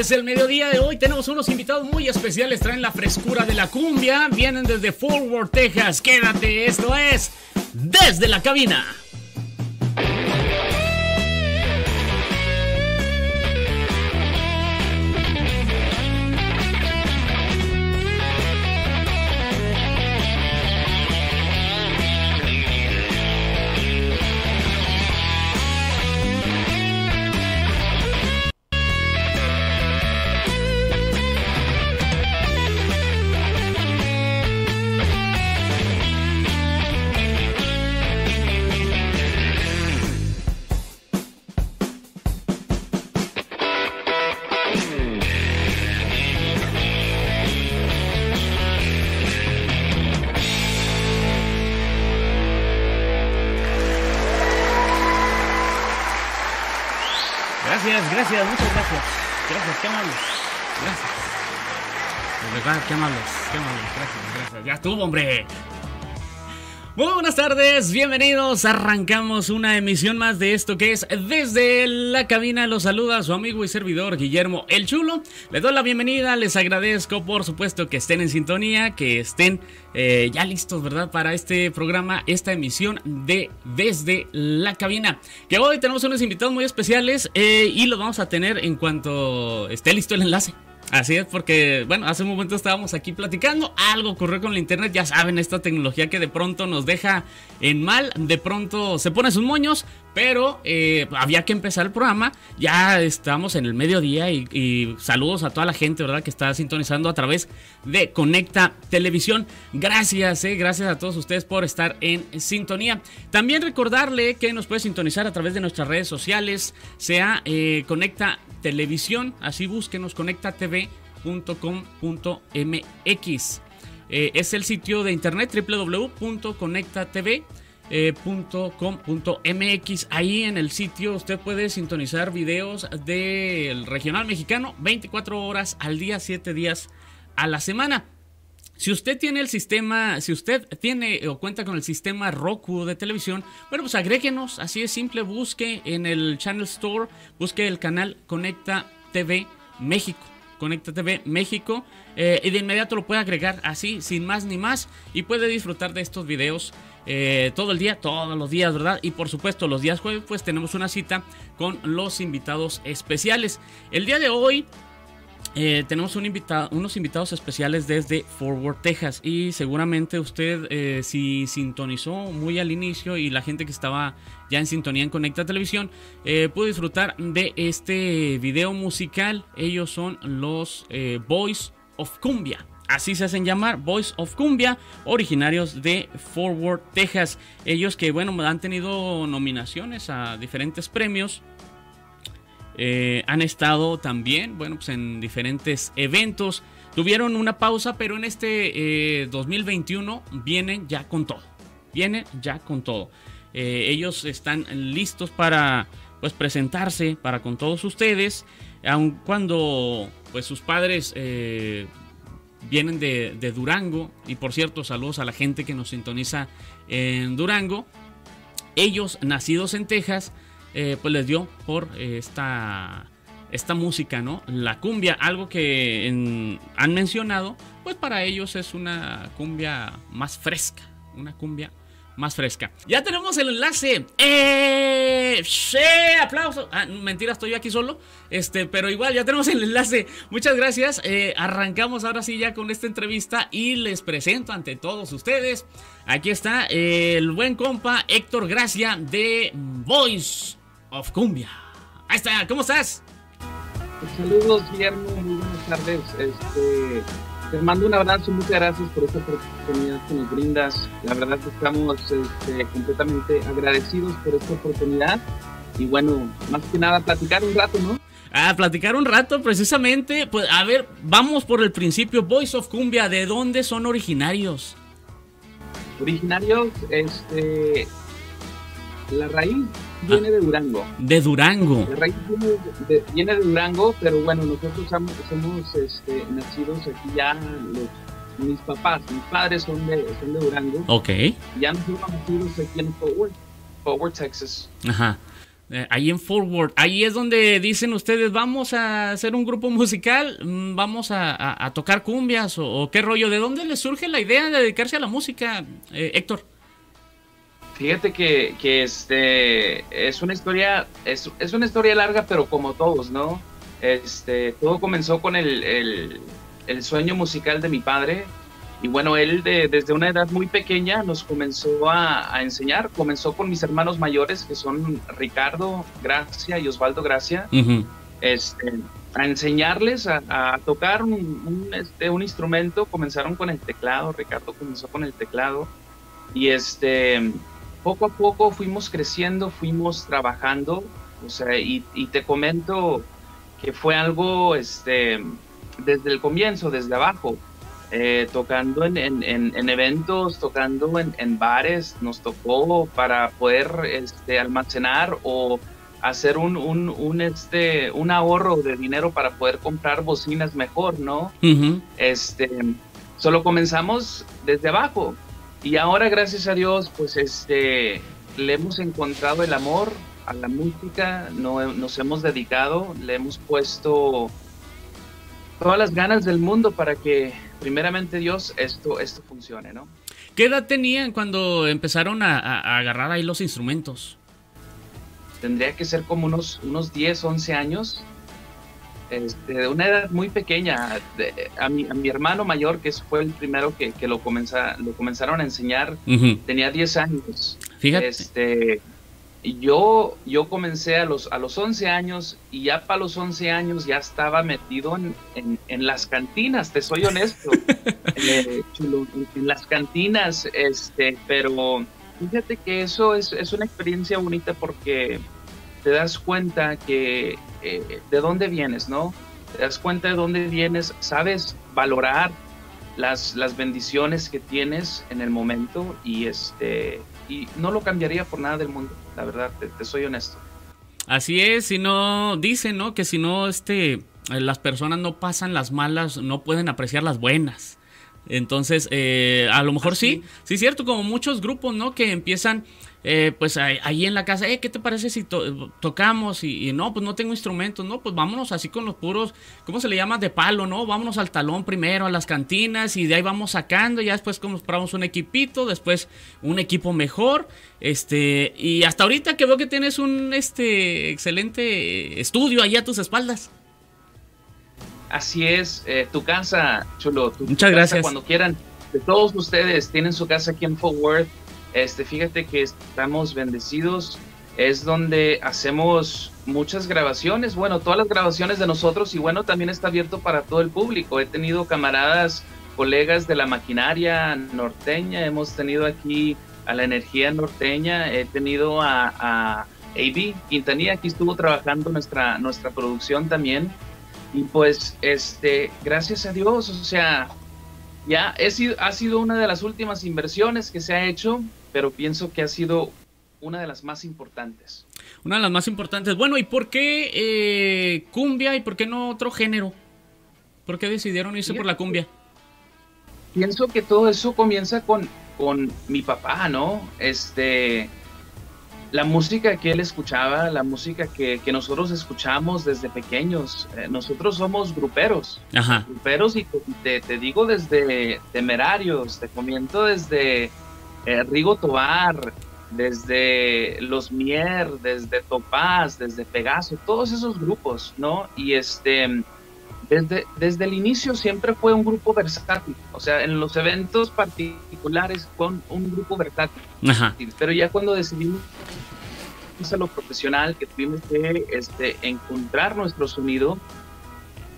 Es el mediodía de hoy. Tenemos unos invitados muy especiales. Traen la frescura de la cumbia. Vienen desde Forward, Texas. Quédate, esto es Desde la Cabina. Gracias, gracias, muchas gracias. Gracias, qué amables. Gracias. De verdad, qué amables, qué amables. Gracias, gracias. Ya estuvo, hombre. Muy buenas tardes, bienvenidos. Arrancamos una emisión más de esto que es Desde la cabina. Los saluda su amigo y servidor Guillermo El Chulo. Les doy la bienvenida, les agradezco por supuesto que estén en sintonía, que estén eh, ya listos, ¿verdad? Para este programa, esta emisión de Desde la cabina. Que hoy tenemos unos invitados muy especiales eh, y los vamos a tener en cuanto esté listo el enlace. Así es, porque, bueno, hace un momento estábamos aquí platicando, algo ocurrió con la internet, ya saben, esta tecnología que de pronto nos deja en mal, de pronto se pone sus moños, pero eh, había que empezar el programa, ya estamos en el mediodía y, y, saludos a toda la gente, ¿verdad? Que está sintonizando a través de Conecta Televisión. Gracias, eh, gracias a todos ustedes por estar en sintonía. También recordarle que nos puede sintonizar a través de nuestras redes sociales, sea eh, Conecta Televisión, así búsquenos conectatv.com.mx. Eh, es el sitio de internet www.conectatv.com.mx. Ahí en el sitio usted puede sintonizar videos del regional mexicano 24 horas al día, 7 días a la semana. Si usted tiene el sistema, si usted tiene o cuenta con el sistema Roku de televisión, bueno, pues agréguenos, así es simple, busque en el Channel Store, busque el canal Conecta TV México. Conecta TV México eh, y de inmediato lo puede agregar así, sin más ni más, y puede disfrutar de estos videos eh, todo el día, todos los días, ¿verdad? Y por supuesto, los días jueves, pues tenemos una cita con los invitados especiales. El día de hoy eh, tenemos unos invitados especiales desde Forward, Texas. Y seguramente usted, eh, si sintonizó muy al inicio y la gente que estaba ya en sintonía en Conecta Televisión, eh, pudo disfrutar de este video musical. Ellos son los Boys of Cumbia. Así se hacen llamar, Boys of Cumbia, originarios de Forward, Texas. Ellos que, bueno, han tenido nominaciones a diferentes premios. Eh, han estado también, bueno, pues en diferentes eventos. Tuvieron una pausa, pero en este eh, 2021 vienen ya con todo. Vienen ya con todo. Eh, ellos están listos para pues presentarse para con todos ustedes. Aun cuando pues sus padres eh, vienen de, Durango. Y por cierto, saludos a la gente que nos sintoniza en Durango. Ellos, nacidos en Texas, eh, pues les dio por eh, esta, esta música, ¿no? La cumbia, algo que han mencionado, pues para ellos es una cumbia más fresca, una cumbia más fresca. Ya tenemos el enlace. ¡Eh! ¡Sí! ¡Aplausos! Ah, mentira, estoy yo aquí solo. Este, pero igual, ya tenemos el enlace. Muchas gracias. Eh, arrancamos ahora sí ya con esta entrevista y les presento ante todos ustedes. Aquí está el buen compa Héctor Gracia de Voice of Cumbia. Ahí está, ¿cómo estás? Saludos, Guillermo, muy buenas tardes. Este, te mando un abrazo, muchas gracias por esta oportunidad que nos brindas. La verdad que estamos este, completamente agradecidos por esta oportunidad. Y bueno, más que nada, platicar un rato, ¿no? A platicar un rato, precisamente. Pues a ver, vamos por el principio. Voice of Cumbia, ¿de dónde son originarios? Originarios, este. La raíz viene ah, de Durango. De Durango. La raíz viene de, viene de Durango, pero bueno, nosotros somos, somos este, nacidos aquí ya, los, mis papás, mis padres son de, son de Durango. Ok. Ya nos fuimos nacidos aquí en Forward, Forward, Texas. Ajá. eh, ahí en Forward. Ahí es donde dicen ustedes, vamos a hacer un grupo musical, mm, vamos a, tocar cumbias o, qué rollo. ¿De dónde les surge la idea de dedicarse a la música, eh, Héctor? Fíjate que, este es una historia, es, una historia larga, pero como todos, ¿no? Este, todo comenzó con el, el sueño musical de mi padre. Y bueno, él desde una edad muy pequeña nos comenzó a, enseñar. Comenzó con mis hermanos mayores, que son Ricardo Gracia y Osvaldo Gracia, este, a enseñarles a, tocar un, este, un, instrumento. Comenzaron con el teclado, Ricardo comenzó con el teclado. Y este, poco a poco fuimos creciendo, fuimos trabajando. O sea, y, y te comento que fue algo este, desde el comienzo, desde abajo eh, tocando en, en, eventos, tocando en, bares, nos tocó para poder este, almacenar o hacer un, un, un, este, un ahorro de dinero para poder comprar bocinas mejor, ¿no? este, solo comenzamos desde abajo y ahora gracias a Dios pues este, le hemos encontrado el amor a la música, no, nos hemos dedicado, le hemos puesto todas las ganas del mundo para que primeramente Dios esto, esto funcione, ¿no? ¿Qué edad tenían cuando empezaron a, agarrar ahí los instrumentos? Tendría que ser como unos, unos 10, 11 años. Este, de una edad muy pequeña. a, mi, a mi hermano mayor, que fue el primero que, que lo, comenza, lo comenzaron a enseñar, tenía 10 años. Fíjate. Este, yo, yo comencé a los, a los 11 años y ya para los 11 años ya estaba metido en, en, las cantinas, te soy honesto, eh, en, las cantinas, este, pero fíjate que eso es, es, una experiencia bonita porque te das cuenta que eh, de dónde vienes, ¿no? Te das cuenta de dónde vienes, sabes valorar las, las bendiciones que tienes en el momento y este y no lo cambiaría por nada del mundo, la verdad, te, soy honesto. Así es, si no, dicen, ¿no? Que si no, este, las personas no pasan las malas, no pueden apreciar las buenas. Entonces, eh, a lo mejor sí, sí es cierto, como muchos grupos, ¿no? Que empiezan eh, pues ahí, en la casa, eh, ¿qué te parece si tocamos? Y, no, pues no tengo instrumentos, no, pues vámonos así con los puros, ¿cómo se le llama? De palo, ¿no? Vámonos al talón primero, a las cantinas y de ahí vamos sacando, ya después compramos un equipito, después un equipo mejor, este, y hasta ahorita que veo que tienes un, este, excelente estudio ahí a tus espaldas. Así es, eh, tu casa, Chulo. Muchas gracias. Cuando quieran, de todos ustedes, tienen su casa aquí en Fort Worth este, fíjate que estamos bendecidos. Es donde hacemos muchas grabaciones. Bueno, todas las grabaciones de nosotros y bueno, también está abierto para todo el público. He tenido camaradas, colegas de la maquinaria norteña. Hemos tenido aquí a la energía norteña. He tenido a, a AB Quintanilla. Aquí estuvo trabajando nuestra, nuestra producción también. Y pues, este, gracias a Dios, o sea, ya ha sido una de las últimas inversiones que se ha hecho pero pienso que ha sido una de las más importantes. Una de las más importantes. Bueno, ¿y por qué eh, cumbia y por qué no otro género? ¿Por qué decidieron irse por la cumbia? Pienso que todo eso comienza con, con mi papá, ¿no? Este, la música que él escuchaba, la música que, nosotros escuchamos desde pequeños. Eh, nosotros somos gruperos. Ajá. Gruperos y te, te digo desde temerarios, te comienzo desde eh, Rigo Tobar, desde Los Mier, desde Topaz, desde Pegaso, todos esos grupos, ¿no? Y este, desde, desde el inicio siempre fue un grupo versátil, o sea, en los eventos particulares fue un, grupo versátil, pero ya cuando decidimos a lo profesional, que tuvimos que este, encontrar nuestro sonido,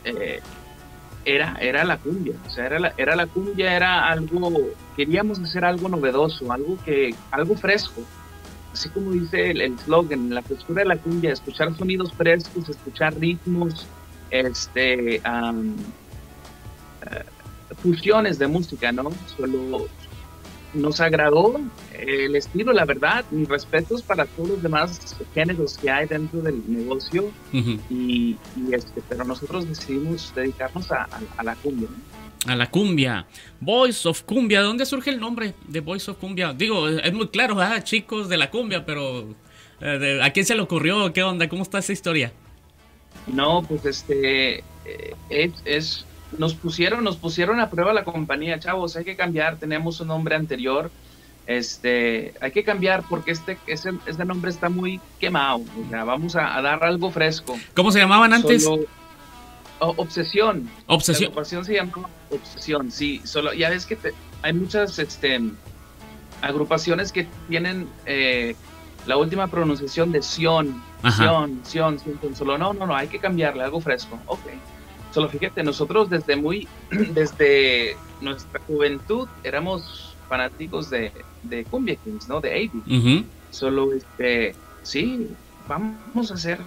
eh, era, era la cumbia, o sea, era la, era la cumbia, era algo, queríamos hacer algo novedoso, algo que, algo fresco, así como dice el slogan, la frescura de la cumbia, escuchar sonidos frescos, escuchar ritmos, este, eh, fusiones de música, ¿no? Solo, nos agradó el estilo, la verdad, mis respetos para todos los demás géneros que hay dentro del negocio, y, este, pero nosotros decidimos dedicarnos a, la cumbia. A la cumbia. Voice of Cumbia. ¿De dónde surge el nombre de Voice of Cumbia? Digo, es muy claro, ah, chicos de la cumbia, pero Eh, ¿A quién se le ocurrió? ¿Qué onda? ¿Cómo está esa historia? No, pues este eh, es, es nos pusieron nos pusieron a prueba la compañía, chavos, hay que cambiar, tenemos un nombre anterior, este, hay que cambiar porque este ese, ese nombre está muy quemado, o sea, vamos a, dar algo fresco. ¿Cómo se llamaban antes? Obsesión. Obsesión. La agrupación se llama Obsesión, sí, solo ya ves que hay muchas este agrupaciones que tienen eh, la última pronunciación de Sion, Sion, Sion, Sion, solo no, no, no, hay que cambiarle algo fresco. Ok. Solo fíjate, nosotros desde muy, desde nuestra juventud éramos fanáticos de, de Cumbia Kings, ¿no? De AB. Solo, este, sí, vamos a hacer,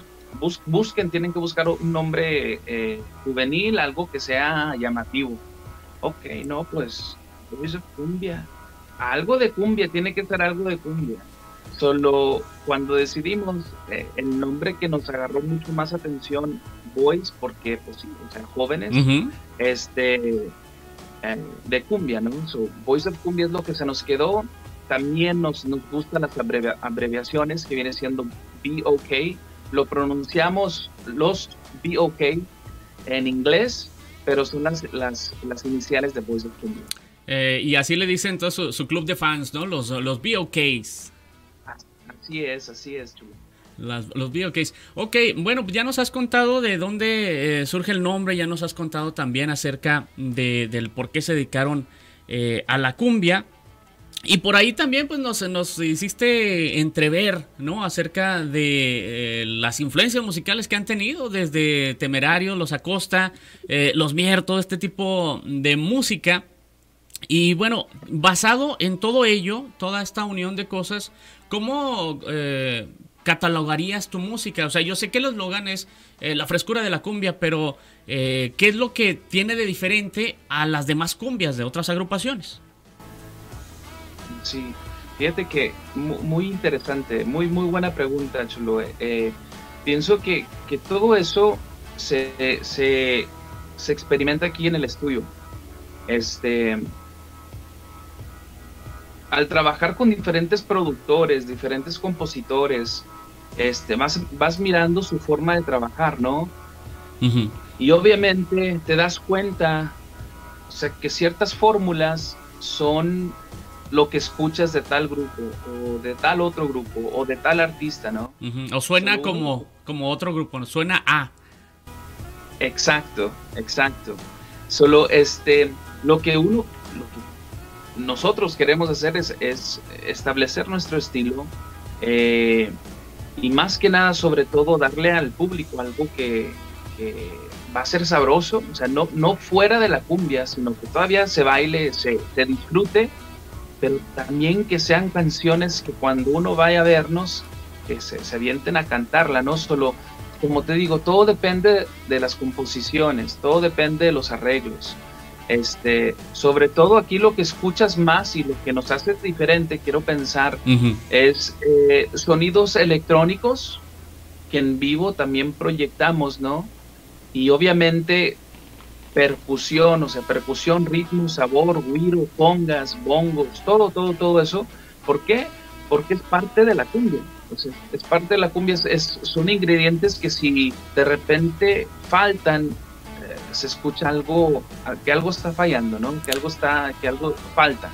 busquen, tienen que buscar un nombre eh, juvenil, algo que sea llamativo. Ok, no, pues, cumbia. Algo de cumbia, tiene que ser algo de cumbia. Solo cuando decidimos eh, el nombre que nos agarró mucho más atención, Boys, porque pues sí, o sea, jóvenes, este, eh, de cumbia, ¿no? So, Boys of Cumbia es lo que se nos quedó. También nos, nos gustan las abreviaciones que viene siendo BOK. Lo pronunciamos los BOK en inglés, pero son las, las, las iniciales de Boys of Cumbia. Eh, y así le dicen todo su, club de fans, ¿no? Los, los BOKs. Así es, así es, Chulo. Las, los videocase. Ok, bueno, ya nos has contado de dónde eh, surge el nombre, ya nos has contado también acerca de, del por qué se dedicaron eh, a la cumbia. Y por ahí también pues nos, nos hiciste entrever, ¿no? Acerca de eh, las influencias musicales que han tenido desde Temerario, Los Acosta, Los Mier, todo este tipo de música. Y bueno, basado en todo ello, toda esta unión de cosas, ¿cómo eh, catalogarías tu música? O sea, yo sé que el eslogan es eh, la frescura de la cumbia, pero eh, ¿qué es lo que tiene de diferente a las demás cumbias de otras agrupaciones? Sí, fíjate que muy interesante, muy, muy buena pregunta, Chulo. pienso que, que, todo eso se, se, se experimenta aquí en el estudio. Este, al trabajar con diferentes productores, diferentes compositores, este, vas, vas mirando su forma de trabajar, ¿no? Y obviamente te das cuenta, o sea, que ciertas fórmulas son lo que escuchas de tal grupo, o de tal otro grupo, o de tal artista, ¿no? O suena como, como otro grupo, ¿no? Suena a. Exacto, exacto. Solo este, lo que uno, lo que nosotros queremos hacer es, establecer nuestro estilo eh, y más que nada, sobre todo, darle al público algo que, va a ser sabroso, o sea, no, no fuera de la cumbia, sino que todavía se baile, se, disfrute, pero también que sean canciones que cuando uno vaya a vernos, que se, se avienten a cantarla, no solo, como te digo, todo depende de las composiciones, todo depende de los arreglos. Este, sobre todo aquí lo que escuchas más y lo que nos hace diferente, quiero pensar, es eh, sonidos electrónicos que en vivo también proyectamos, ¿no? Y obviamente percusión, o sea, percusión, ritmo, sabor, guiro, congas, bongos, todo, todo, todo eso. ¿Por qué? Porque es parte de la cumbia. Es parte de la cumbia, es, son ingredientes que si de repente faltan se escucha algo, que algo está fallando, ¿no? Que algo está, que algo falta.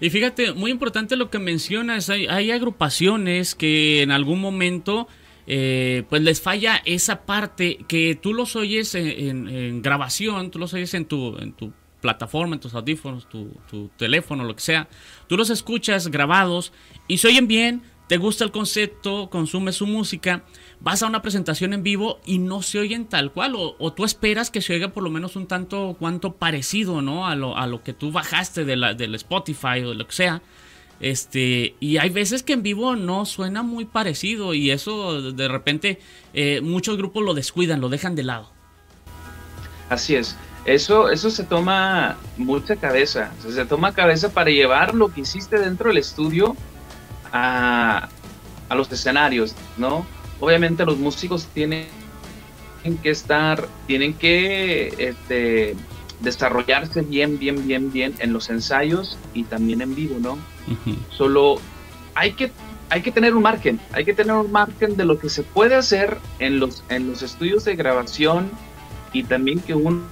Y fíjate, muy importante lo que mencionas, hay, hay agrupaciones que en algún momento eh, pues les falla esa parte que tú los oyes en, grabación, tú los oyes en tu, en tu plataforma, en tus audífonos, tu, teléfono, lo que sea, tú los escuchas grabados y se oyen bien, te gusta el concepto, consumes su música, vas a una presentación en vivo y no se oyen tal cual, o, tú esperas que se oiga por lo menos un tanto cuanto parecido, ¿no? A lo, a lo que tú bajaste de la, del Spotify o de lo que sea. Este, y hay veces que en vivo no suena muy parecido y eso de repente eh, muchos grupos lo descuidan, lo dejan de lado. Así es, eso, eso se toma mucha cabeza, se toma cabeza para llevar lo que hiciste dentro del estudio a, a los escenarios, ¿no? obviamente los músicos tienen que estar, tienen que este, desarrollarse bien, bien, bien, bien en los ensayos y también en vivo, ¿no? Solo hay que hay que tener un margen, hay que tener un margen de lo que se puede hacer en los, en los estudios de grabación y también que uno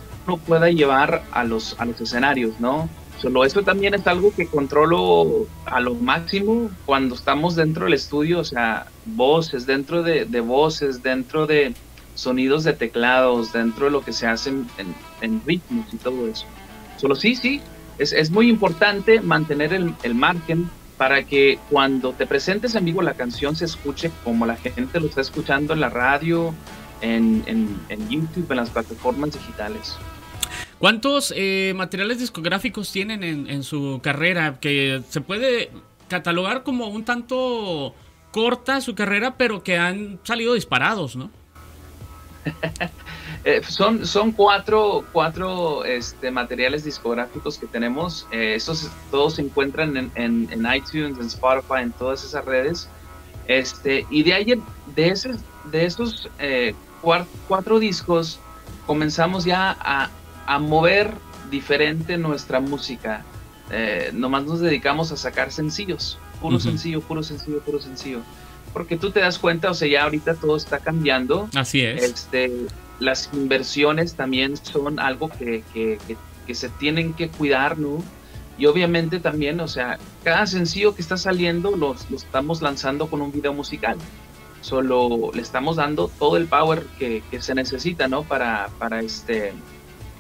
pueda llevar a los, a los escenarios, ¿no? Solo eso también es algo que controlo a lo máximo cuando estamos dentro del estudio, o sea, voces, dentro de, de voces, dentro de sonidos de teclados, dentro de lo que se hace en, en, ritmos y todo eso. Solo sí, sí, es, es muy importante mantener el, el margen para que cuando te presentes en vivo la canción se escuche como la gente lo está escuchando en la radio, en, en, YouTube, en las plataformas digitales. ¿Cuántos eh, materiales discográficos tienen en, en, su carrera? Que se puede catalogar como un tanto corta su carrera, pero que han salido disparados, ¿no? Eh, son, son cuatro, cuatro este, materiales discográficos que tenemos. Eh, esos todos se encuentran en, en, iTunes, en Spotify, en todas esas redes. Este, y de ahí, de, ese, de esos eh, cuatro, discos, comenzamos ya a, a mover diferente nuestra música. nomás nos dedicamos a sacar sencillos, puro sencillo, puro sencillo, puro sencillo. Porque tú te das cuenta, o sea, ya ahorita todo está cambiando. Así es. Este, las inversiones también son algo que, que, que, se tienen que cuidar, ¿no? Y obviamente también, o sea, cada sencillo que está saliendo lo, lo estamos lanzando con un video musical. Solo le estamos dando todo el power que, que se necesita, ¿no? Para, para, este,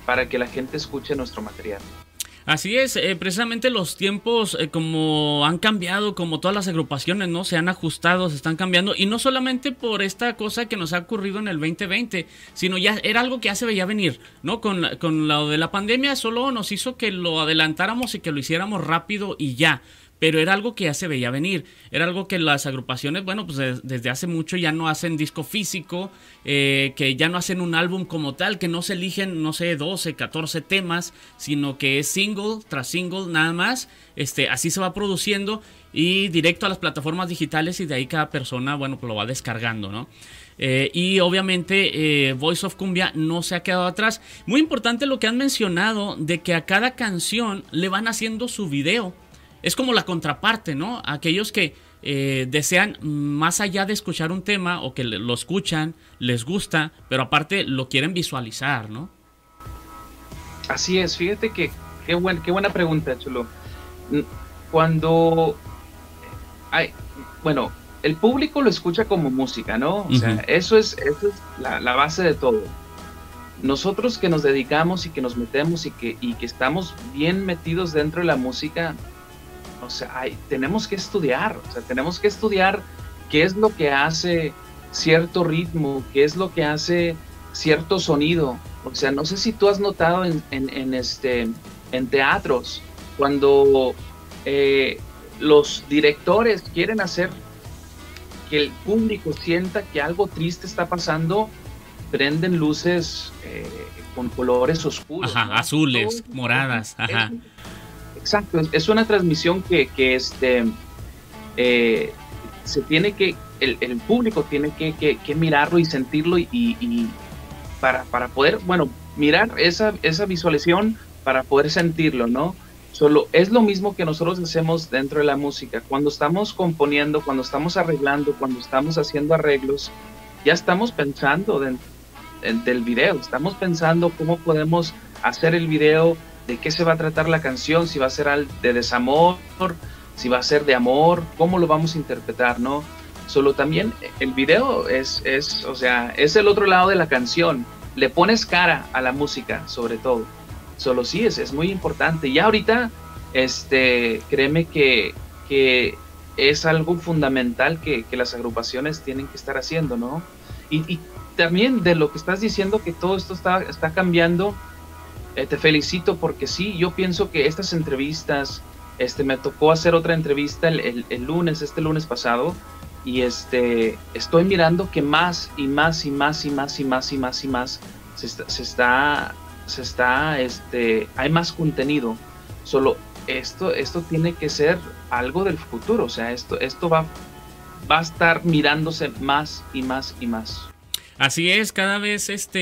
para que la gente escuche nuestro material. Así es, eh, precisamente los tiempos eh, como han cambiado, como todas las agrupaciones, ¿no? Se han ajustado, se están cambiando, y no solamente por esta cosa que nos ha ocurrido en el 2020, sino ya era algo que ya se veía venir, ¿no? Con, con lo de la pandemia solo nos hizo que lo adelantáramos y que lo hiciéramos rápido y ya pero era algo que ya se veía venir. Era algo que las agrupaciones, bueno, pues desde hace mucho ya no hacen disco físico, eh, que ya no hacen un álbum como tal, que no se eligen, no sé, 12, 14 temas, sino que es single tras single nada más. Este, así se va produciendo y directo a las plataformas digitales y de ahí cada persona, bueno, pues lo va descargando, ¿no? Eh, y obviamente eh, Voice of Cumbia no se ha quedado atrás. Muy importante lo que han mencionado de que a cada canción le van haciendo su video es como la contraparte, ¿no? Aquellos que eh, desean más allá de escuchar un tema o que lo escuchan, les gusta, pero aparte lo quieren visualizar, ¿no? Así es, fíjate que qué, buen, qué buena pregunta, Chulo. Cuando hay, bueno, el público lo escucha como música, ¿no? O sea, eso es, eso es la, la, base de todo. Nosotros que nos dedicamos y que nos metemos y que, y que estamos bien metidos dentro de la música, o sea, hay, tenemos que estudiar, o sea, tenemos que estudiar qué es lo que hace cierto ritmo, qué es lo que hace cierto sonido. O sea, no sé si tú has notado en, en, este, en teatros, cuando eh, los directores quieren hacer que el público sienta que algo triste está pasando, prenden luces eh, con colores oscuros. Ajá, azules, moradas. Ajá. Exacto, es una transmisión que, que este, eh, se tiene que, el, el público tiene que, que, mirarlo y sentirlo y, y para, para, poder, bueno, mirar esa, esa visualización para poder sentirlo, ¿no? Solo es lo mismo que nosotros hacemos dentro de la música. Cuando estamos componiendo, cuando estamos arreglando, cuando estamos haciendo arreglos, ya estamos pensando dentro del video, estamos pensando cómo podemos hacer el video de qué se va a tratar la canción, si va a ser de desamor, si va a ser de amor, cómo lo vamos a interpretar, ¿no? Solo también el video es, es, o sea, es el otro lado de la canción. Le pones cara a la música, sobre todo. Solo sí, es, es muy importante. Y ahorita, este, créeme que, que es algo fundamental que, que, las agrupaciones tienen que estar haciendo, ¿no? Y, y, también de lo que estás diciendo, que todo esto está, está cambiando, eh, te felicito porque sí, yo pienso que estas entrevistas, este, me tocó hacer otra entrevista el, el, lunes, este lunes pasado, y este, estoy mirando que más y más y más y más y más y más y más se está, se está, se está este, hay más contenido. Solo esto, esto tiene que ser algo del futuro, o sea, esto, esto va, va a estar mirándose más y más y más. Así es, cada vez este,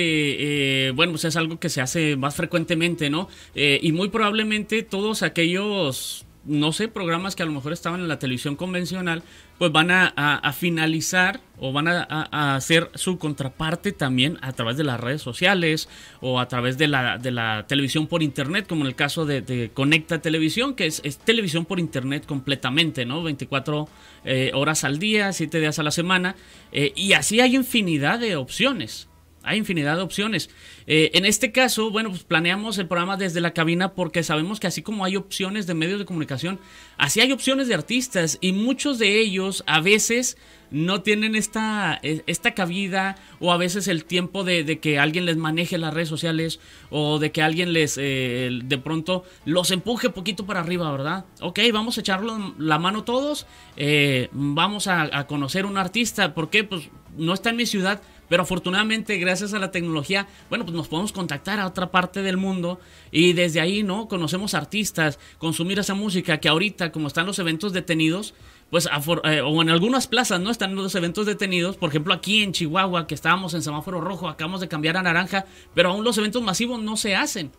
eh, bueno, pues es algo que se hace más frecuentemente, ¿no? Eh, y muy probablemente todos aquellos no sé, programas que a lo mejor estaban en la televisión convencional, pues van a, finalizar o van a, hacer su contraparte también a través de las redes sociales o a través de la, de la televisión por internet, como en el caso de, Conecta Televisión, que es, televisión por internet completamente, ¿no? 24 eh, horas al día, 7 días a la semana, eh, y así hay infinidad de opciones. Hay infinidad de opciones. Eh, en este caso, bueno, pues planeamos el programa desde la cabina porque sabemos que así como hay opciones de medios de comunicación, así hay opciones de artistas y muchos de ellos a veces no tienen esta, e, esta cabida o a veces el tiempo de, que alguien les maneje las redes sociales o de que alguien les eh, de pronto los empuje poquito para arriba, ¿verdad? Ok, vamos a echarlo la mano todos, eh, vamos a, a conocer un artista, ¿por qué? Pues no está en mi ciudad, pero afortunadamente, gracias a la tecnología, bueno, pues nos podemos contactar a otra parte del mundo y desde ahí, ¿no? Conocemos artistas, consumir esa música que ahorita, como están los eventos detenidos, pues, eh, o en algunas plazas, ¿no? Están los eventos detenidos. Por ejemplo, aquí en Chihuahua, que estábamos en semáforo rojo, acabamos de cambiar a naranja, pero aún los eventos masivos no se hacen.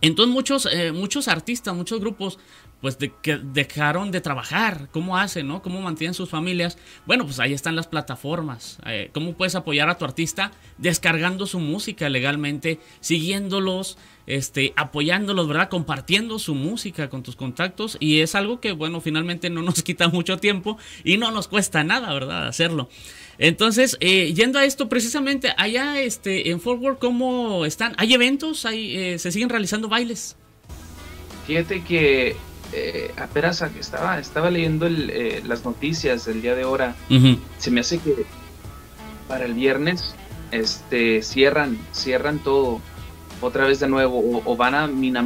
Entonces muchos, eh, muchos artistas, muchos grupos, pues de, que dejaron de trabajar. ¿Cómo hacen, no? ¿Cómo mantienen sus familias? Bueno, pues ahí están las plataformas. Eh, ¿Cómo puedes apoyar a tu artista? Descargando su música legalmente, siguiéndolos, este, apoyándolos, ¿verdad? Compartiendo su música con tus contactos. Y es algo que, bueno, finalmente no nos quita mucho tiempo y no nos cuesta nada, ¿verdad? Hacerlo. Entonces, eh, yendo a esto, precisamente, allá este, en Forward, ¿cómo están? ¿Hay eventos? ¿Hay, eh, ¿Se siguen realizando bailes? Fíjate que eh, apenas estaba, estaba leyendo eh, las noticias del día de ahora. Se me hace que para el viernes este, cierran, cierran todo otra vez de nuevo o, van a minar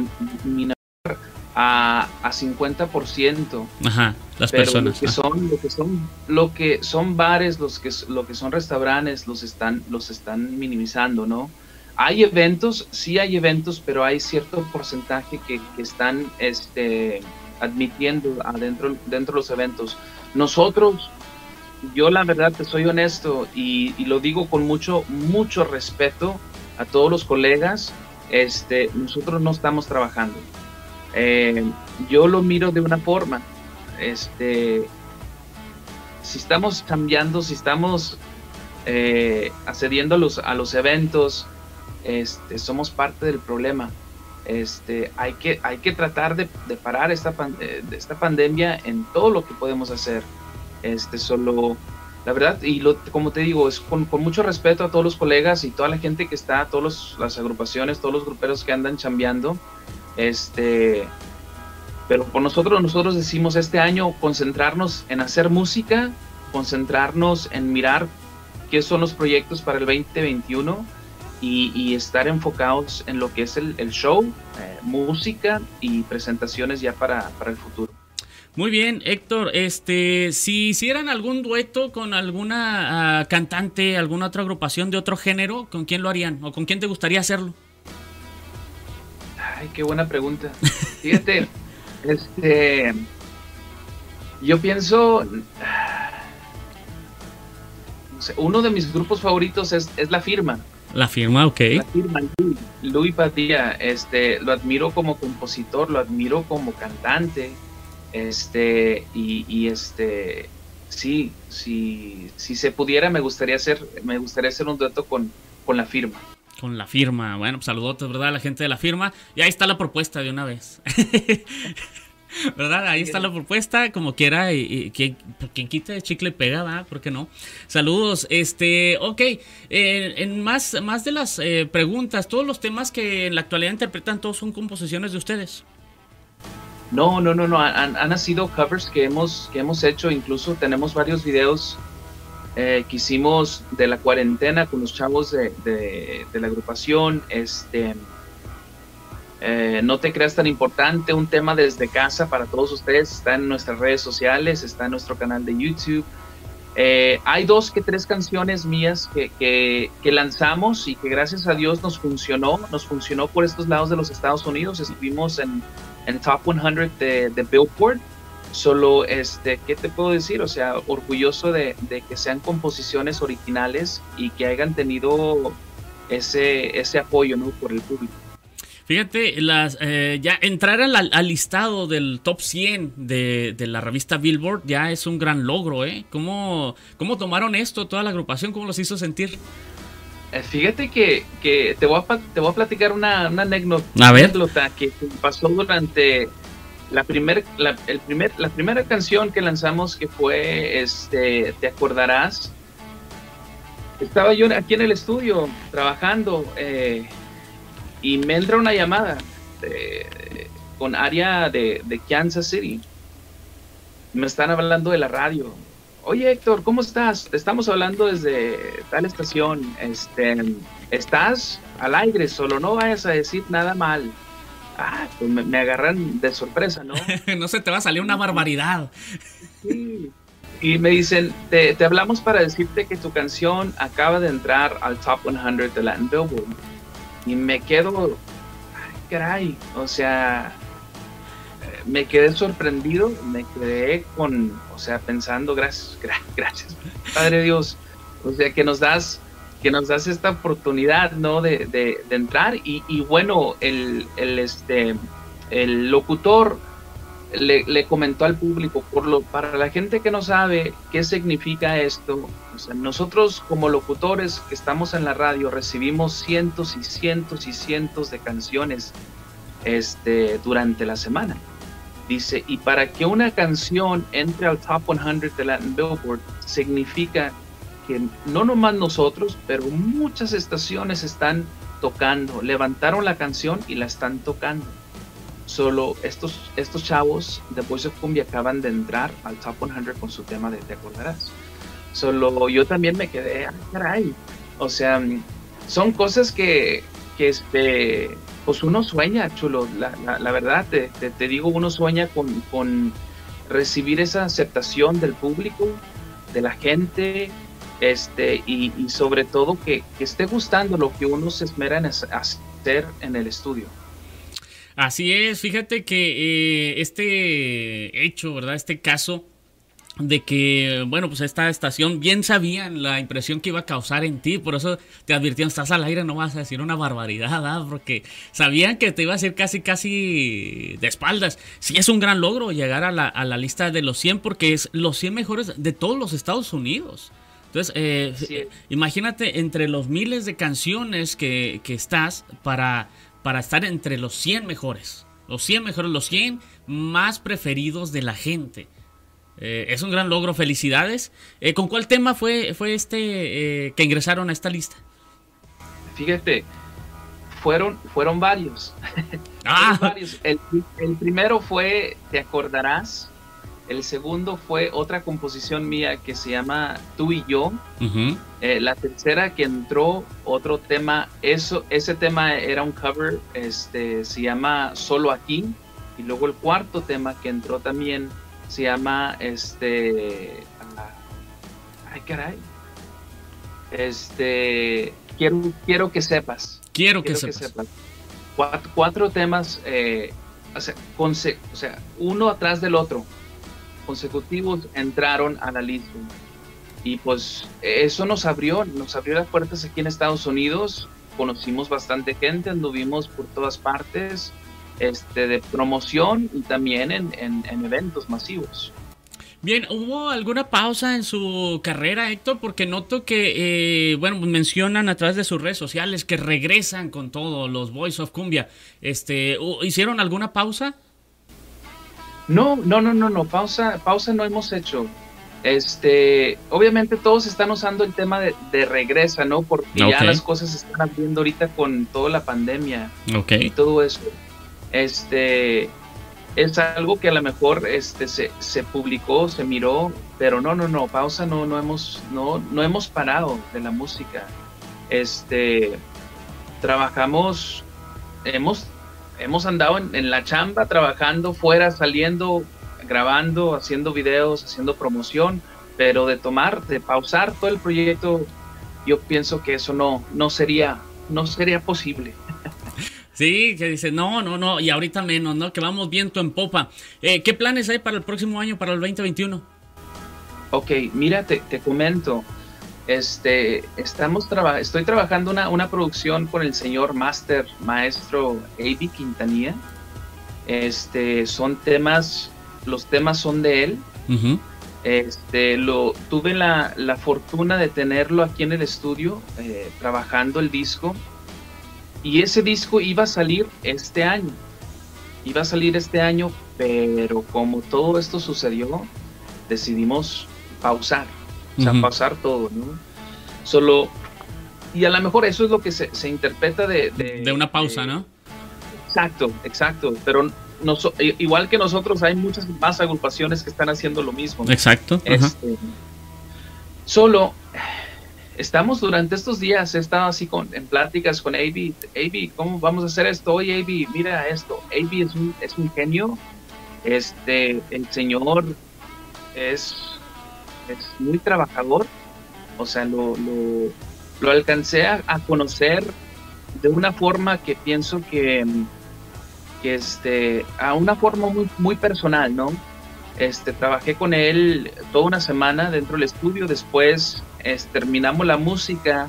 a, a 50%. Ajá, las personas. Lo que, son, lo que son, lo que son bares, los que, lo que son restaurantes, los están, los están minimizando, ¿no? Hay eventos, sí hay eventos, pero hay cierto porcentaje que, que están este, admitiendo adentro, dentro de los eventos. Nosotros, yo la verdad te soy honesto y, lo digo con mucho, mucho respeto a todos los colegas, este, nosotros no estamos trabajando. Eh, yo lo miro de una forma, este, si estamos cambiando, si estamos eh, accediendo a los, a los eventos, este, somos parte del problema. Este, hay, que, hay que tratar de, parar esta, eh, esta pandemia en todo lo que podemos hacer. Este, solo, la verdad, y lo, como te digo, es con, mucho respeto a todos los colegas y toda la gente que está, todas las agrupaciones, todos los gruperos que andan chambeando. Este, pero por nosotros, nosotros decimos este año concentrarnos en hacer música, concentrarnos en mirar qué son los proyectos para el 2021 y, estar enfocados en lo que es el, show, eh, música y presentaciones ya para, para, el futuro. Muy bien, Héctor, este, si hicieran algún dueto con alguna ah, cantante, alguna otra agrupación de otro género, ¿con quién lo harían? ¿O con quién te gustaría hacerlo? Ay, qué buena pregunta. Fíjate, este, yo pienso, uno de mis grupos favoritos es, es La Firma. La firma, ok. La firma, Luis Padilla, este, lo admiro como compositor, lo admiro como cantante, este, y, este, sí, sí, si se pudiera, me gustaría hacer, me gustaría hacer un dueto con, con la firma. Con la firma, bueno, pues saludos, ¿verdad? A la gente de la firma. Y ahí está la propuesta de una vez. ¿Verdad? Ahí está la propuesta, como quiera, y, quien, quite chicle pega, ¿verdad? ¿Por qué no? Saludos, este, ok, eh, en más, más de las eh, preguntas, todos los temas que en la actualidad interpretan, todos son composiciones de ustedes. No, no, no, no, han, han sido covers que hemos, que hemos hecho, incluso tenemos varios videos eh, que hicimos de la cuarentena con los chavos de, de, de la agrupación, este eh, no te creas tan importante, un tema desde casa para todos ustedes, está en nuestras redes sociales, está en nuestro canal de YouTube. Eh, hay dos que tres canciones mías que, que, lanzamos y que gracias a Dios nos funcionó, nos funcionó por estos lados de los Estados Unidos, estuvimos en, en Top 100 de, de, Billboard. Solo, este, ¿qué te puedo decir? O sea, orgulloso de, de que sean composiciones originales y que hayan tenido ese, ese apoyo ¿no? por el público. Fíjate, las, eh, ya entrar al, listado del top 100 de, la revista Billboard ya es un gran logro, ¿eh? ¿Cómo, ¿Cómo tomaron esto, toda la agrupación? ¿Cómo los hizo sentir? Eh, fíjate que, te, voy a, te voy a platicar una, anécdota, que pasó durante la, primer, la, el primer, la primera canción que lanzamos que fue, este, te acordarás, estaba yo aquí en el estudio trabajando eh, y me entra una llamada con área de, Kansas City. Me están hablando de la radio. Oye Héctor, ¿cómo estás? estamos hablando desde tal estación. Este, estás al aire, solo no vayas a decir nada mal. Ah, pues me, agarran de sorpresa, ¿no? no se te va a salir una barbaridad. Sí. Y me dicen, te, te, hablamos para decirte que tu canción acaba de entrar al Top 100 de Latin Billboard y me quedo, ay, caray, o sea, me quedé sorprendido, me quedé con, o sea, pensando, gracias, gracias, Padre Dios, o sea, que nos das, que nos das esta oportunidad, ¿no? De, de, entrar y, y, bueno, el, el, este, el locutor le, comentó al público, por lo, para la gente que no sabe qué significa esto, nosotros como locutores que estamos en la radio recibimos cientos y cientos y cientos de canciones este, durante la semana. Dice, y para que una canción entre al top 100 de Latin Billboard, significa que no nomás nosotros, pero muchas estaciones están tocando, levantaron la canción y la están tocando. Solo estos, estos chavos de Voice of Cumbia acaban de entrar al Top 100 con su tema de Te acordarás. Solo yo también me quedé, ay, caray. O sea, son cosas que, que este, pues uno sueña, chulo. La, la, verdad, te, te, digo, uno sueña con, con recibir esa aceptación del público, de la gente, este, y, y sobre todo que, que, esté gustando lo que uno se esmera en hacer en el estudio. Así es, fíjate que eh, este hecho, ¿verdad? Este caso de que, bueno, pues esta estación bien sabían la impresión que iba a causar en ti, por eso te advirtieron, estás al aire, no vas a decir una barbaridad, ¿ah? porque sabían que te iba a hacer casi, casi de espaldas. Sí es un gran logro llegar a la, a la lista de los 100, porque es los 100 mejores de todos los Estados Unidos. Entonces, eh, imagínate entre los miles de canciones que, que estás para para estar entre los 100 mejores. Los 100 mejores, los 100 más preferidos de la gente. Eh, es un gran logro, felicidades. Eh, ¿Con cuál tema fue, fue este eh, que ingresaron a esta lista? Fíjate, fueron, fueron varios. Ah. El, el, primero fue, te acordarás, el segundo fue otra composición mía que se llama Tú y yo. Eh, la tercera que entró, otro tema, eso, ese tema era un cover, este, se llama Solo aquí. Y luego el cuarto tema que entró también se llama, este, ah, ay caray, este, quiero, quiero que sepas. Quiero, que, sepas. Cuatro, temas, eh, o sea, uno atrás del otro consecutivos entraron a la lista. Y pues eso nos abrió, nos abrió las puertas aquí en Estados Unidos. Conocimos bastante gente, anduvimos por todas partes este, de promoción y también en, en, eventos masivos. Bien, ¿hubo alguna pausa en su carrera, Héctor? Porque noto que, eh, bueno, mencionan a través de sus redes sociales que regresan con todo, los Boys of Cumbia. Este, ¿Hicieron alguna pausa? No, no, no, no, no, pausa, pausa no hemos hecho. Este, obviamente todos están usando el tema de, de regresa, ¿no? Porque ya las cosas se están abriendo ahorita con toda la pandemia y todo eso. Este, es algo que a lo mejor este, se, se, publicó, se miró, pero no, no, no, pausa no, no hemos, no, no hemos parado de la música. Este, trabajamos, hemos hemos andado en, la chamba, trabajando fuera, saliendo, grabando, haciendo videos, haciendo promoción, pero de tomar, de pausar todo el proyecto, yo pienso que eso no, no sería, no sería posible. Sí, que dice, no, no, no, y ahorita menos, ¿no? Que vamos viento en popa. Eh, ¿Qué planes hay para el próximo año, para el 2021? Ok, mira, te, te comento. Este, estamos traba estoy trabajando una, una producción con el señor Master, maestro A.B. Quintanilla. Este, son temas, los temas son de él. Este, lo, tuve la, la, fortuna de tenerlo aquí en el estudio, eh, trabajando el disco. Y ese disco iba a salir este año. Iba a salir este año, pero como todo esto sucedió, decidimos pausar o sea, pasar todo, ¿no? Solo, y a lo mejor eso es lo que se, se interpreta de, de... una pausa, ¿no? Exacto, exacto, pero igual que nosotros hay muchas más agrupaciones que están haciendo lo mismo. Exacto. Este, solo estamos durante estos días, he estado así con, en pláticas con AB, AB, ¿cómo vamos a hacer esto? Oye, AB, mira esto, AB es un, es un genio, este, el señor es es muy trabajador, o sea, lo, lo, alcancé a, conocer de una forma que pienso que, que, este, a una forma muy, muy personal, ¿no? Este, trabajé con él toda una semana dentro del estudio, después terminamos la música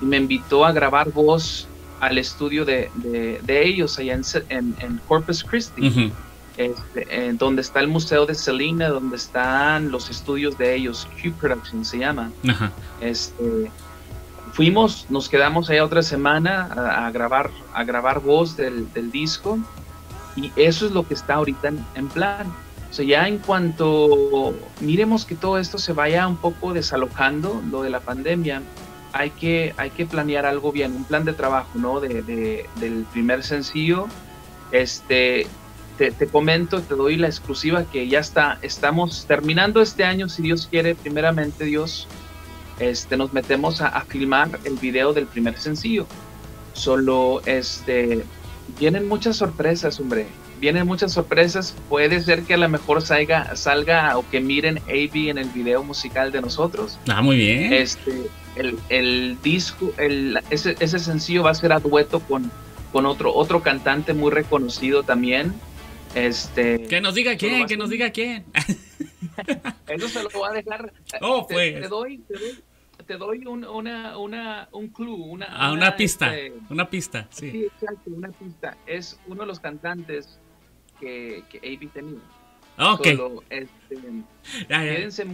y me invitó a grabar voz al estudio de, de, ellos allá en, en, Corpus Christi. Este, donde está el museo de Selena, donde están los estudios de ellos, Q Production se llama. Este, fuimos, nos quedamos ahí otra semana a, grabar, a grabar voz del, disco y eso es lo que está ahorita en, plan. O sea, ya en cuanto miremos que todo esto se vaya un poco desalojando, lo de la pandemia, hay que, hay que planear algo bien, un plan de trabajo, ¿no? De, del primer sencillo. Este, te, comento, te doy la exclusiva que ya está, estamos terminando este año, si Dios quiere, primeramente Dios, este, nos metemos a, filmar el video del primer sencillo. Solo, este, vienen muchas sorpresas, hombre, vienen muchas sorpresas. Puede ser que a lo mejor salga, salga o que miren AB en el video musical de nosotros. Ah, muy bien. Este, el, el disco, el, ese, ese sencillo va a ser a dueto con, con otro, otro cantante muy reconocido también. Este, que nos diga quién, que nos diga quién. Eso se lo voy a dejar. Oh, pues. Te, doy, te doy, un, una, una, un clue, una, ah, una, pista, este, una pista, sí. Sí, exacto, una pista. Es uno de los cantantes que, que AB tenía. Ok. Solo, este, Quédense,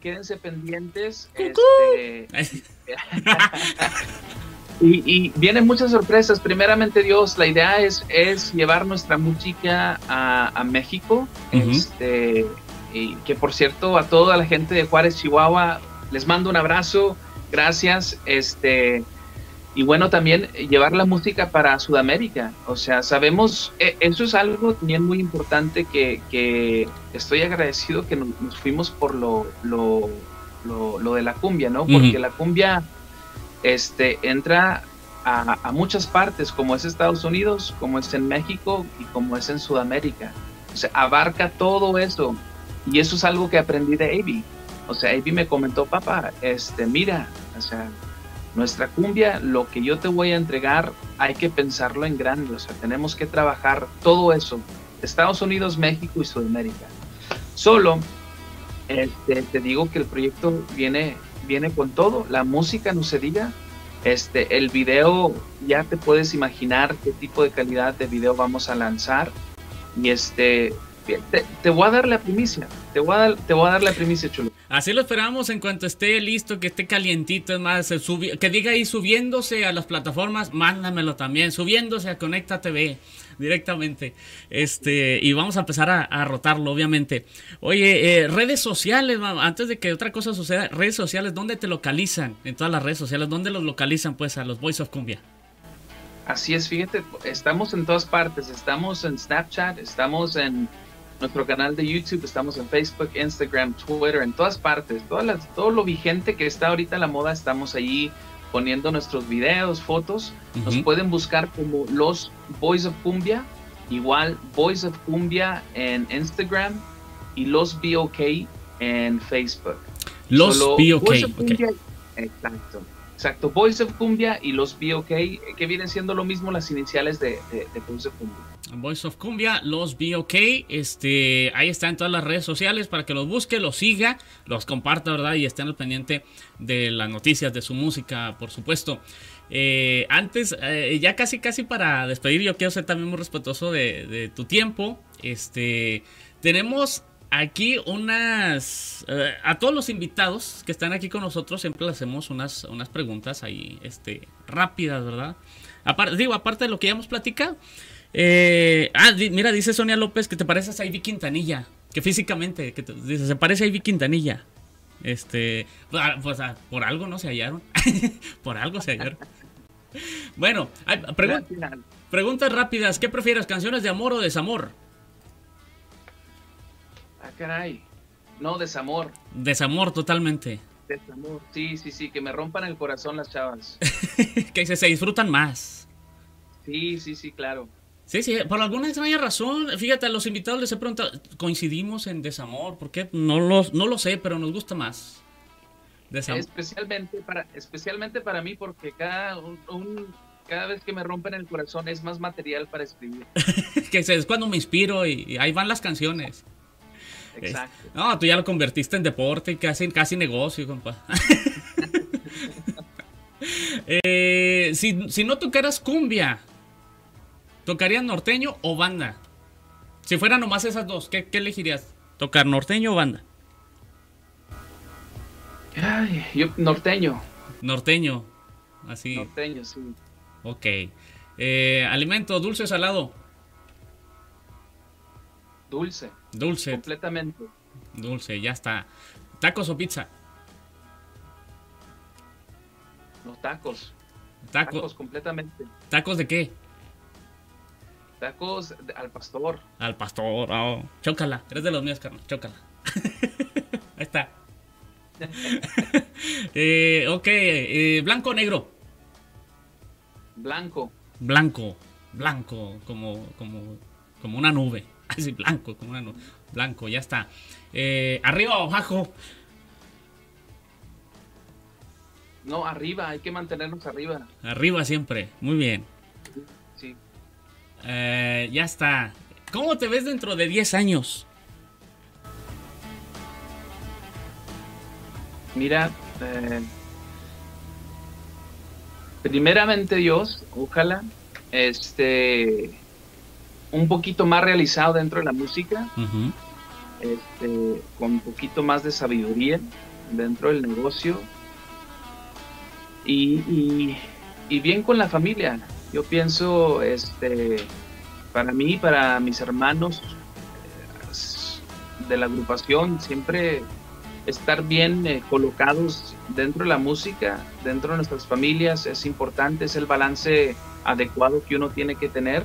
quédense pendientes. Este, Y, vienen muchas sorpresas. Primeramente, Dios, la idea es, es llevar nuestra música a, México. este, y que por cierto, a toda la gente de Juárez, Chihuahua, les mando un abrazo. Gracias. Este, y bueno, también llevar la música para Sudamérica. O sea, sabemos, e, eso es algo también muy importante que, que estoy agradecido que nos, fuimos por lo, lo, lo, de la cumbia, ¿no? Porque la cumbia este, entra a, muchas partes, como es Estados Unidos, como es en México y como es en Sudamérica. O sea, abarca todo eso. Y eso es algo que aprendí de Avi. O sea, Avi me comentó, papá, este, mira, o sea, nuestra cumbia, lo que yo te voy a entregar, hay que pensarlo en grande. O sea, tenemos que trabajar todo eso. Estados Unidos, México y Sudamérica. Solo, este, te digo que el proyecto viene viene con todo, la música no se diga, este, el video ya te puedes imaginar qué tipo de calidad de video vamos a lanzar. Y este te, voy a dar la primicia, te voy a dar, te voy a dar la primicia, chulo. Así lo esperamos en cuanto esté listo, que esté calientito, es más, que diga ahí subiéndose a las plataformas, mándamelo también, subiéndose a Conecta TV directamente. Este, y vamos a empezar a, rotarlo, obviamente. Oye, eh, redes sociales, antes de que otra cosa suceda, redes sociales, ¿dónde te localizan? En todas las redes sociales, ¿dónde los localizan pues a los Voice of Cumbia? Así es, fíjate, estamos en todas partes, estamos en Snapchat, estamos en nuestro canal de YouTube, estamos en Facebook, Instagram, Twitter, en todas partes, todas las, todo lo vigente que está ahorita en la moda, estamos allí poniendo nuestros videos, fotos. Nos pueden buscar como los Boys of Cumbia, igual Boys of Cumbia en Instagram y los BOK en Facebook. Los BOK. Exacto. Exacto, Voice of Cumbia y los BOK, que vienen siendo lo mismo las iniciales de, de, Voice of Cumbia. Voice of Cumbia, los BOK, este, ahí está en todas las redes sociales para que los busque, los siga, los comparta, ¿verdad? Y estén al pendiente de las noticias, de su música, por supuesto. Eh, antes, eh, ya casi, casi para despedir, yo quiero ser también muy respetuoso de, de tu tiempo. Este, tenemos aquí unas... Eh, a todos los invitados que están aquí con nosotros siempre les hacemos unas, unas preguntas ahí este, rápidas, ¿verdad? Digo, aparte de lo que ya hemos platicado. Eh, ah, mira, dice Sonia López que te pareces a Ivy Quintanilla. Que físicamente, que dice, se parece a Ivy Quintanilla. Este, pues, ah, pues ah, por algo no se hallaron. por algo se hallaron. bueno, preguntas rápidas. ¿Qué prefieres, canciones de amor o desamor? Caray. No, desamor. Desamor, totalmente. Desamor, sí, sí, sí, que me rompan el corazón las chavas. que se, se disfrutan más. Sí, sí, sí, claro. Sí, sí, por alguna extraña razón, fíjate, a los invitados les he preguntado, coincidimos en desamor, ¿por qué? No lo, no lo sé, pero nos gusta más. Desamor. Especialmente para, especialmente para mí, porque cada, un, cada vez que me rompen el corazón es más material para escribir. que es cuando me inspiro y ahí van las canciones. Exacto. No, tú ya lo convertiste en deporte y casi, casi negocio, compa. Eh, si, no tocaras cumbia, ¿tocarías norteño o banda? Si fueran nomás esas dos, ¿qué, elegirías? ¿Tocar norteño o banda? Ay, yo norteño. Norteño, así. Norteño, sí. Ok. Eh, alimento, dulce o salado. Dulce. Dulce. Completamente. Dulce, ya está. ¿Tacos o pizza? Los tacos. tacos completamente. ¿Tacos de qué? Tacos al pastor. Al pastor, oh. Chócala. Eres de los míos, carnal. Chócala. Ahí está. eh, ok. Eh, ¿Blanco o negro? Blanco. Blanco. Blanco. Como, como, como una nube. Así blanco, como una blanco, ya está. Eh, ¿Arriba o abajo? No, arriba, hay que mantenernos arriba. Arriba siempre, muy bien. Sí. Eh, ya está. ¿Cómo te ves dentro de 10 años? Mira, eh, primeramente Dios, ojalá, este, un poquito más realizado dentro de la música, este, con un poquito más de sabiduría dentro del negocio. Y, bien con la familia. Yo pienso, este, para mí, para mis hermanos eh, de la agrupación, siempre estar bien eh, colocados dentro de la música, dentro de nuestras familias, es importante, es el balance adecuado que uno tiene que tener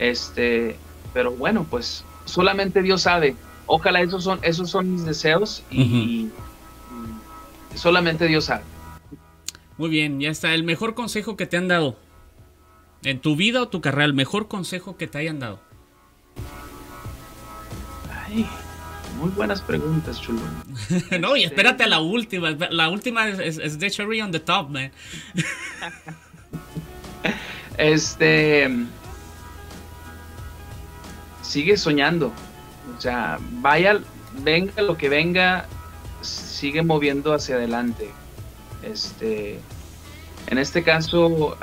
este, pero bueno, pues solamente Dios sabe. Ojalá esos son, esos son mis deseos y, solamente Dios sabe. Muy bien, ya está. El mejor consejo que te han dado en tu vida o tu carrera, el mejor consejo que te hayan dado. Ay, muy buenas preguntas, chulo. no, y espérate a la última. La última es, es, The Cherry on the Top, man. este sigue soñando. O sea, vaya, venga lo que venga, sigue moviendo hacia adelante. Este, en este caso,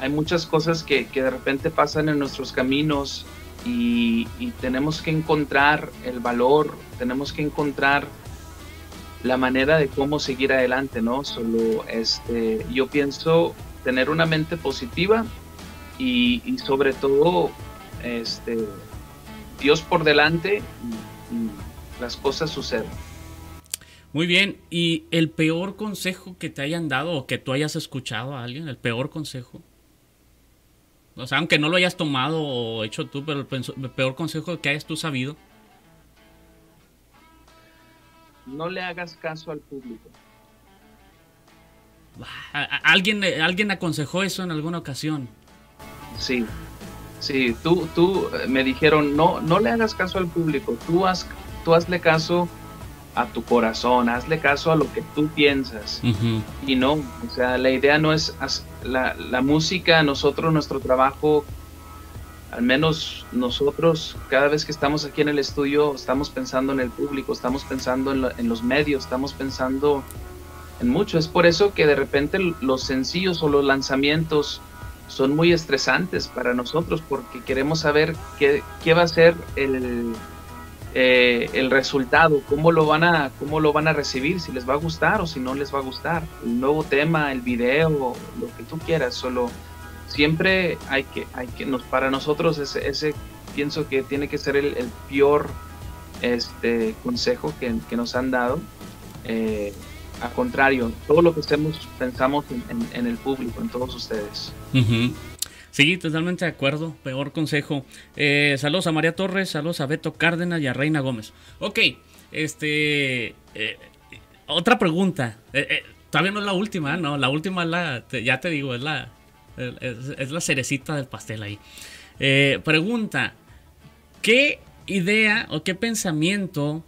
hay muchas cosas que, de repente pasan en nuestros caminos y, tenemos que encontrar el valor, tenemos que encontrar la manera de cómo seguir adelante, ¿no? Solo, este, yo pienso tener una mente positiva y, y sobre todo, este, Dios por delante las cosas suceden. Muy bien, ¿y el peor consejo que te hayan dado o que tú hayas escuchado a alguien? ¿El peor consejo? O sea, aunque no lo hayas tomado o hecho tú, pero el, peor consejo que hayas tú sabido. No le hagas caso al público. ¿Alguien, ¿Alguien aconsejó eso en alguna ocasión? Sí, Sí, tú, tú eh, me dijeron, no, no le hagas caso al público, tú, has, tú hazle caso a tu corazón, hazle caso a lo que tú piensas. Y no, o sea, la idea no es la, la, música, nosotros, nuestro trabajo, al menos nosotros, cada vez que estamos aquí en el estudio, estamos pensando en el público, estamos pensando en, en los medios, estamos pensando en mucho. Es por eso que de repente los sencillos o los lanzamientos son muy estresantes para nosotros porque queremos saber qué, qué va a ser el, eh, el resultado, cómo lo, van a, cómo lo van a recibir, si les va a gustar o si no les va a gustar. El nuevo tema, el video, lo que tú quieras, solo siempre hay que, hay que nos, para nosotros ese, ese pienso que tiene que ser el, el peor este, consejo que, que nos han dado. Eh, al contrario, todo lo que hacemos pensamos en, el público, en todos ustedes. Sí, totalmente de acuerdo. Peor consejo. Eh, saludos a María Torres, saludos a Beto Cárdenas y a Reina Gómez. Ok, este. Eh, otra pregunta. Eh, todavía no es la última, ¿no? La última es la. ya te digo, es la. Es, la cerecita del pastel ahí. pregunta: ¿Qué idea o qué pensamiento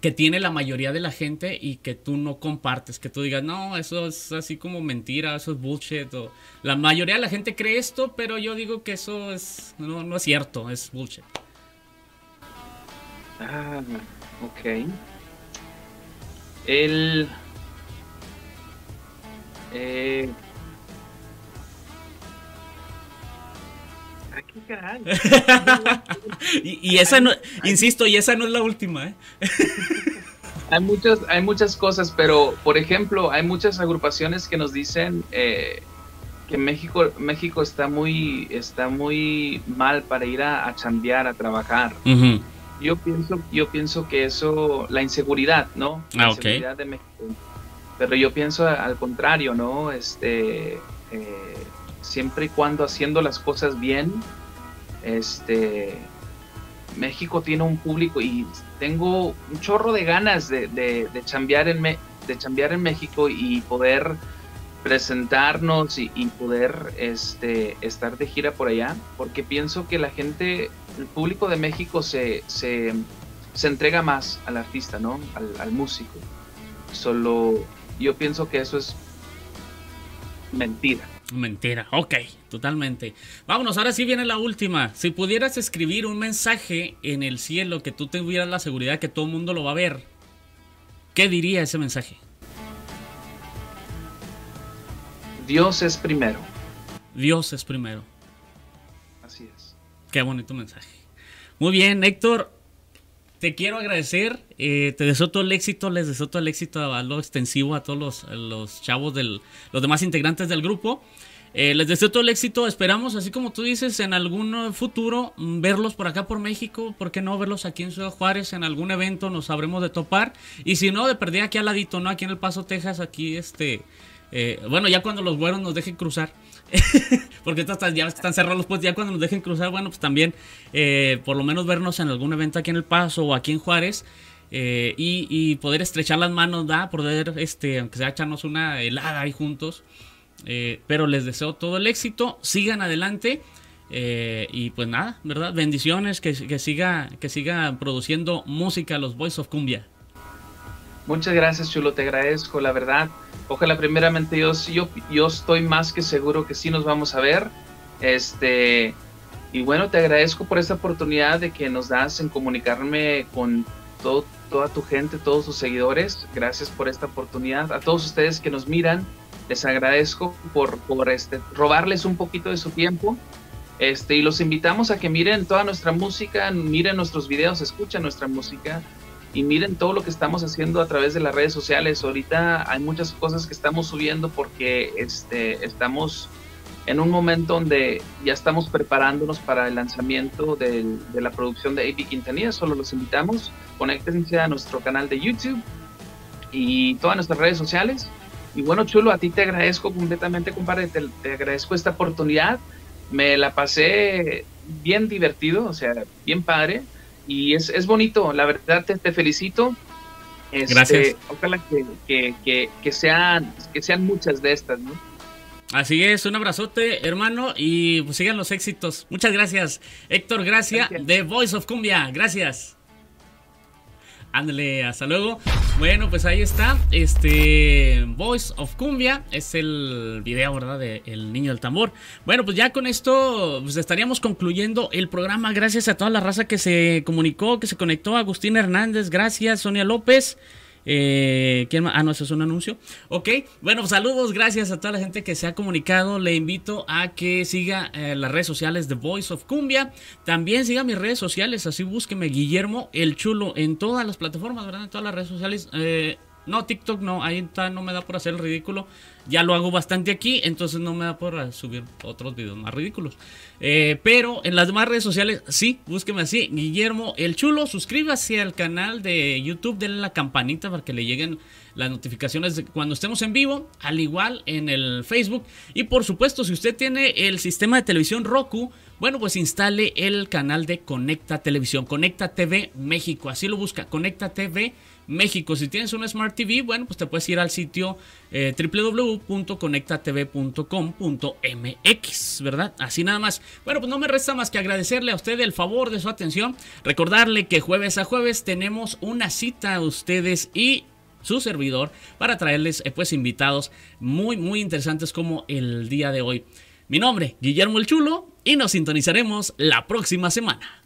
que tiene la mayoría de la gente y que tú no compartes, que tú digas, no, eso es así como mentira, eso es bullshit. La mayoría de la gente cree esto, pero yo digo que eso es no, no es cierto, es bullshit. Ah, ok. El... Eh, y, esa no, insisto, y esa no es la última. ¿eh? hay, muchas, hay muchas cosas, pero por ejemplo, hay muchas agrupaciones que nos dicen eh, que México, México está muy, está muy mal para ir a, a chambear, a trabajar. Yo pienso, yo pienso que eso, la inseguridad, ¿no? La ah, inseguridad de México. Pero yo pienso al contrario, ¿no? Este, eh, siempre y cuando haciendo las cosas bien, este, México tiene un público y tengo un chorro de ganas de, de, de chambear, en de en México y poder presentarnos y, poder este, estar de gira por allá, porque pienso que la gente, el público de México se, se, se entrega más al artista, ¿no? Al, al músico. Solo yo pienso que eso es mentira. Mentira, ok, totalmente. Vámonos, ahora sí viene la última. Si pudieras escribir un mensaje en el cielo que tú tuvieras la seguridad que todo el mundo lo va a ver, ¿qué diría ese mensaje? Dios es primero. Dios es primero. Así es. Qué bonito mensaje. Muy bien, Héctor. Te quiero agradecer. Eh, te deseo todo el éxito. Les deseo todo el éxito a lo extensivo a todos los, los chavos, del, los demás integrantes del grupo. Eh, les deseo todo el éxito. Esperamos, así como tú dices, en algún futuro mm, verlos por acá por México. ¿Por qué no verlos aquí en Ciudad Juárez? En algún evento nos sabremos de topar. Y si no, de perder aquí al ladito, ¿no? Aquí en El Paso, Texas, aquí este. Eh, bueno, ya cuando los güeros nos dejen cruzar. porque ya están cerrados pues ya cuando nos dejen cruzar, bueno, pues también eh, por lo menos vernos en algún evento aquí en El Paso o aquí en Juárez. y, y, poder estrechar las manos, ¿da? Poder, este, aunque sea echarnos una helada ahí juntos. Eh, pero les deseo todo el éxito, sigan adelante. Eh, y pues nada, ¿verdad? Bendiciones, que, siga, que siga produciendo música los Boys of Cumbia. Muchas gracias, Chulo, te agradezco, la verdad. Ojalá primeramente yo, yo, yo estoy más que seguro que sí nos vamos a ver. Este, y bueno, te agradezco por esta oportunidad de que nos das en comunicarme con todo, toda tu gente, todos tus seguidores. Gracias por esta oportunidad. A todos ustedes que nos miran, les agradezco por, por este, robarles un poquito de su tiempo. Este, y los invitamos a que miren toda nuestra música, miren nuestros videos, escuchen nuestra música y miren todo lo que estamos haciendo a través de las redes sociales. Ahorita hay muchas cosas que estamos subiendo porque este, estamos en un momento donde ya estamos preparándonos para el lanzamiento de la producción de AP Quintanilla. Solo los invitamos, conéctense a nuestro canal de YouTube y todas nuestras redes sociales y bueno, Chulo, a ti te agradezco completamente, compadre, te, agradezco esta oportunidad. Me la pasé bien divertido, o sea, bien padre. Y es, es bonito, la verdad te, te felicito. Este, Gracias. Ojalá que, que, que, sean, que sean muchas de estas, ¿no? Así es, un abrazote, hermano, y pues sigan los éxitos. Muchas gracias, Héctor Gracia, de Voice of Cumbia. Gracias. Ándale, hasta luego. Bueno, pues ahí está. Este Voice of Cumbia es el video, ¿verdad? De El Niño del Tambor. Bueno, pues ya con esto pues estaríamos concluyendo el programa. Gracias a toda la raza que se comunicó, que se conectó. Agustín Hernández, gracias. Sonia López. Eh, ¿quién Ah, no, eso es un anuncio. Ok, bueno, saludos, gracias a toda la gente que se ha comunicado. Le invito a que siga eh, las redes sociales de Voice of Cumbia. También siga mis redes sociales, así búsqueme Guillermo el Chulo en todas las plataformas, ¿verdad? En todas las redes sociales. Eh, no, TikTok no, ahí está, no me da por hacer el ridículo. Ya lo hago bastante aquí, entonces no me da por subir otros videos más ridículos. Eh, pero en las demás redes sociales, sí, búsqueme así, Guillermo el Chulo. Suscríbase al canal de YouTube, denle la campanita para que le lleguen las notificaciones cuando estemos en vivo, al igual en el Facebook. Y por supuesto, si usted tiene el sistema de televisión Roku, bueno, pues instale el canal de Conecta Televisión, Conecta TV México, así lo busca, Conecta TV México. Si tienes un Smart TV, bueno, pues te puedes ir al sitio eh, www.conectatv.com.mx, ¿verdad? Así nada más. Bueno, pues no me resta más que agradecerle a usted el favor de su atención. Recordarle que jueves a jueves tenemos una cita a ustedes y su servidor para traerles eh, pues invitados muy muy interesantes como el día de hoy. Mi nombre, Guillermo el Chulo, y nos sintonizaremos la próxima semana.